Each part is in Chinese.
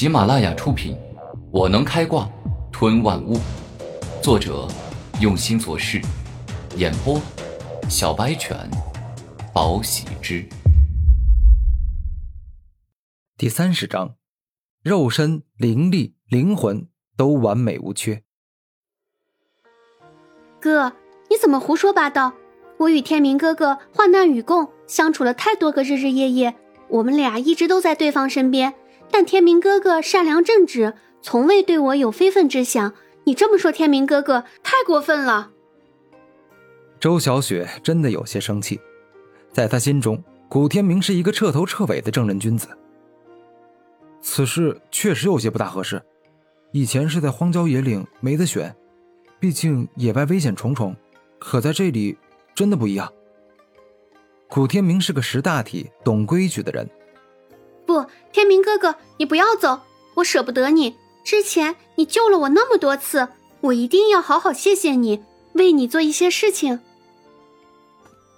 喜马拉雅出品，《我能开挂吞万物》，作者用心做事，演播小白犬，宝喜之。第三十章，肉身、灵力、灵魂都完美无缺。哥，你怎么胡说八道？我与天明哥哥患难与共，相处了太多个日日夜夜，我们俩一直都在对方身边。但天明哥哥善良正直，从未对我有非分之想。你这么说，天明哥哥太过分了。周小雪真的有些生气，在她心中，古天明是一个彻头彻尾的正人君子。此事确实有些不大合适。以前是在荒郊野岭，没得选，毕竟野外危险重重，可在这里。真的不一样。古天明是个识大体、懂规矩的人。不，天明哥哥，你不要走，我舍不得你。之前你救了我那么多次，我一定要好好谢谢你，为你做一些事情。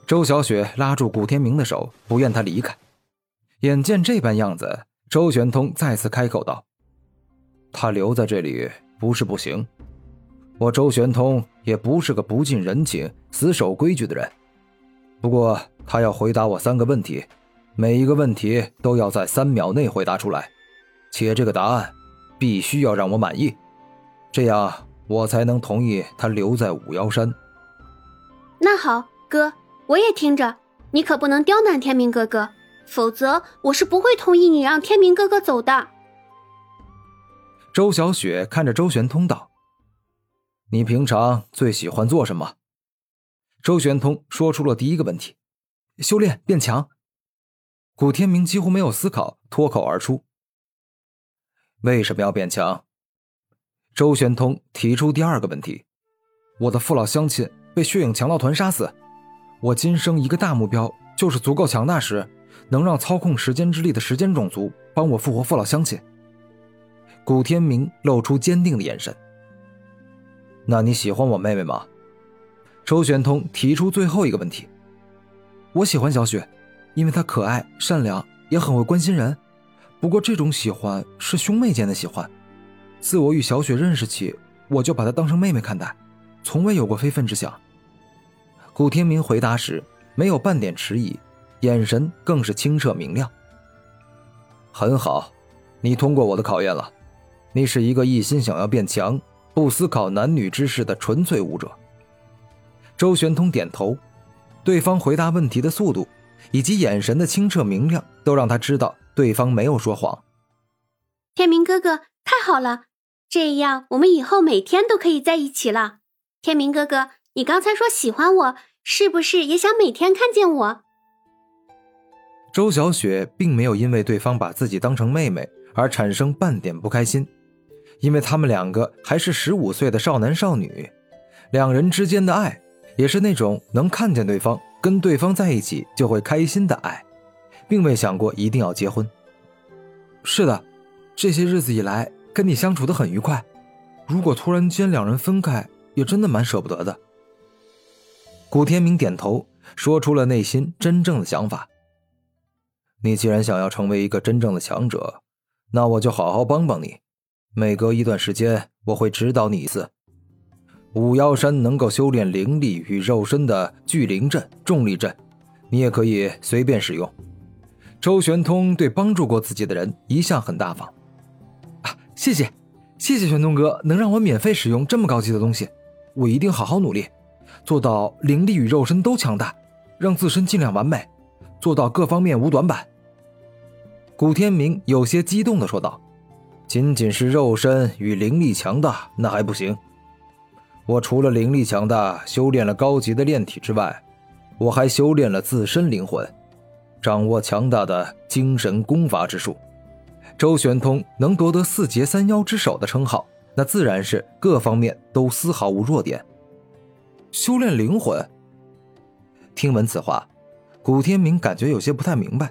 周小雪拉住古天明的手，不愿他离开。眼见这般样子，周玄通再次开口道：“他留在这里不是不行。”我周玄通也不是个不近人情、死守规矩的人，不过他要回答我三个问题，每一个问题都要在三秒内回答出来，且这个答案必须要让我满意，这样我才能同意他留在五妖山。那好，哥，我也听着，你可不能刁难天明哥哥，否则我是不会同意你让天明哥哥走的。周小雪看着周玄通道。你平常最喜欢做什么？周玄通说出了第一个问题：修炼变强。古天明几乎没有思考，脱口而出：“为什么要变强？”周玄通提出第二个问题：“我的父老乡亲被血影强盗团杀死，我今生一个大目标就是足够强大时，能让操控时间之力的时间种族帮我复活父老乡亲。”古天明露出坚定的眼神。那你喜欢我妹妹吗？周玄通提出最后一个问题。我喜欢小雪，因为她可爱、善良，也很会关心人。不过这种喜欢是兄妹间的喜欢。自我与小雪认识起，我就把她当成妹妹看待，从未有过非分之想。古天明回答时没有半点迟疑，眼神更是清澈明亮。很好，你通过我的考验了。你是一个一心想要变强。不思考男女之事的纯粹武者。周玄通点头，对方回答问题的速度以及眼神的清澈明亮，都让他知道对方没有说谎。天明哥哥，太好了，这样我们以后每天都可以在一起了。天明哥哥，你刚才说喜欢我，是不是也想每天看见我？周小雪并没有因为对方把自己当成妹妹而产生半点不开心。因为他们两个还是十五岁的少男少女，两人之间的爱也是那种能看见对方、跟对方在一起就会开心的爱，并未想过一定要结婚。是的，这些日子以来跟你相处的很愉快，如果突然间两人分开，也真的蛮舍不得的。古天明点头，说出了内心真正的想法。你既然想要成为一个真正的强者，那我就好好帮帮你。每隔一段时间，我会指导你一次。五妖山能够修炼灵力与肉身的聚灵阵、重力阵，你也可以随便使用。周玄通对帮助过自己的人一向很大方。啊，谢谢，谢谢玄通哥，能让我免费使用这么高级的东西，我一定好好努力，做到灵力与肉身都强大，让自身尽量完美，做到各方面无短板。古天明有些激动地说道。仅仅是肉身与灵力强大那还不行，我除了灵力强大，修炼了高级的炼体之外，我还修炼了自身灵魂，掌握强大的精神功法之术。周玄通能夺得四杰三妖之首的称号，那自然是各方面都丝毫无弱点。修炼灵魂。听闻此话，古天明感觉有些不太明白，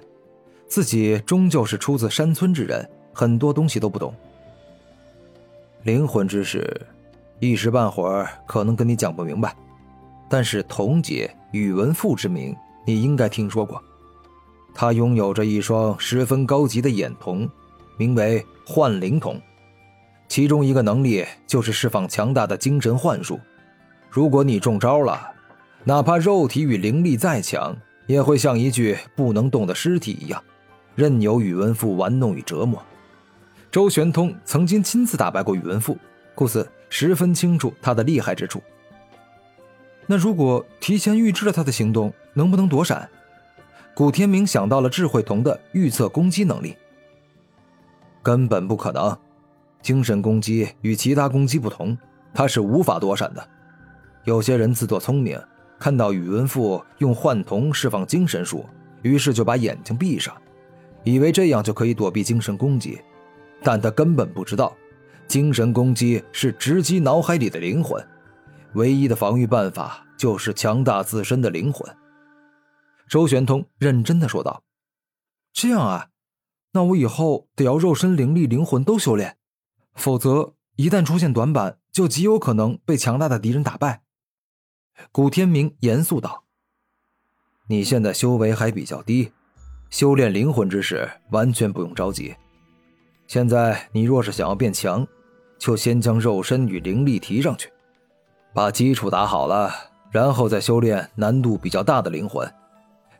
自己终究是出自山村之人。很多东西都不懂，灵魂之事，一时半会儿可能跟你讲不明白。但是童姐宇文赋之名，你应该听说过。他拥有着一双十分高级的眼瞳，名为幻灵瞳，其中一个能力就是释放强大的精神幻术。如果你中招了，哪怕肉体与灵力再强，也会像一具不能动的尸体一样，任由宇文复玩弄与折磨。周玄通曾经亲自打败过宇文复，故此十分清楚他的厉害之处。那如果提前预知了他的行动，能不能躲闪？古天明想到了智慧瞳的预测攻击能力，根本不可能。精神攻击与其他攻击不同，他是无法躲闪的。有些人自作聪明，看到宇文复用幻瞳释放精神术，于是就把眼睛闭上，以为这样就可以躲避精神攻击。但他根本不知道，精神攻击是直击脑海里的灵魂，唯一的防御办法就是强大自身的灵魂。周玄通认真的说道：“这样啊，那我以后得要肉身、灵力、灵魂都修炼，否则一旦出现短板，就极有可能被强大的敌人打败。”古天明严肃道：“你现在修为还比较低，修炼灵魂之事完全不用着急。现在你若是想要变强，就先将肉身与灵力提上去，把基础打好了，然后再修炼难度比较大的灵魂。”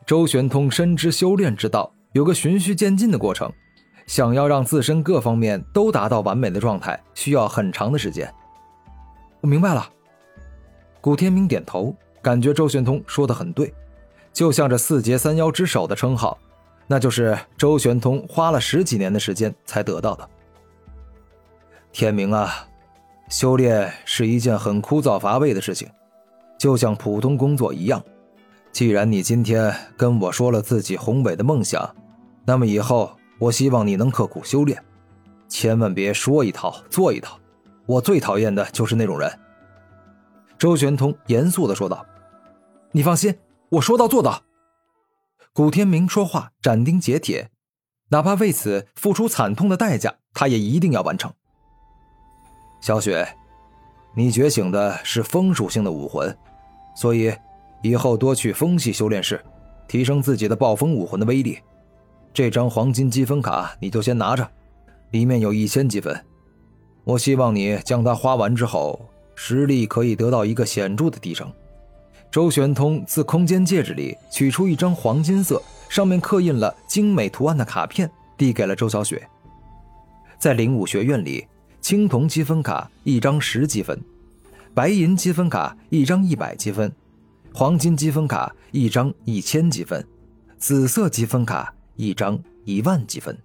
周玄通深知修炼之道有个循序渐进的过程，想要让自身各方面都达到完美的状态，需要很长的时间。我明白了。古天明点头，感觉周玄通说的很对，就像这四节三妖之首的称号，那就是周玄通花了十几年的时间才得到的。天明啊，修炼是一件很枯燥乏味的事情，就像普通工作一样。既然你今天跟我说了自己宏伟的梦想，那么以后我希望你能刻苦修炼，千万别说一套做一套。我最讨厌的就是那种人。”周玄通严肃的说道。“你放心，我说到做到。”古天明说话斩钉截铁，哪怕为此付出惨痛的代价，他也一定要完成。小雪，你觉醒的是风属性的武魂，所以。以后多去风系修炼室，提升自己的暴风武魂的威力。这张黄金积分卡你就先拿着，里面有一千积分。我希望你将它花完之后，实力可以得到一个显著的提升。周玄通自空间戒指里取出一张黄金色、上面刻印了精美图案的卡片，递给了周小雪。在灵武学院里，青铜积分卡一张十积分，白银积分卡一张一百积分。黄金积分卡一张一千积分，紫色积分卡一张一万积分。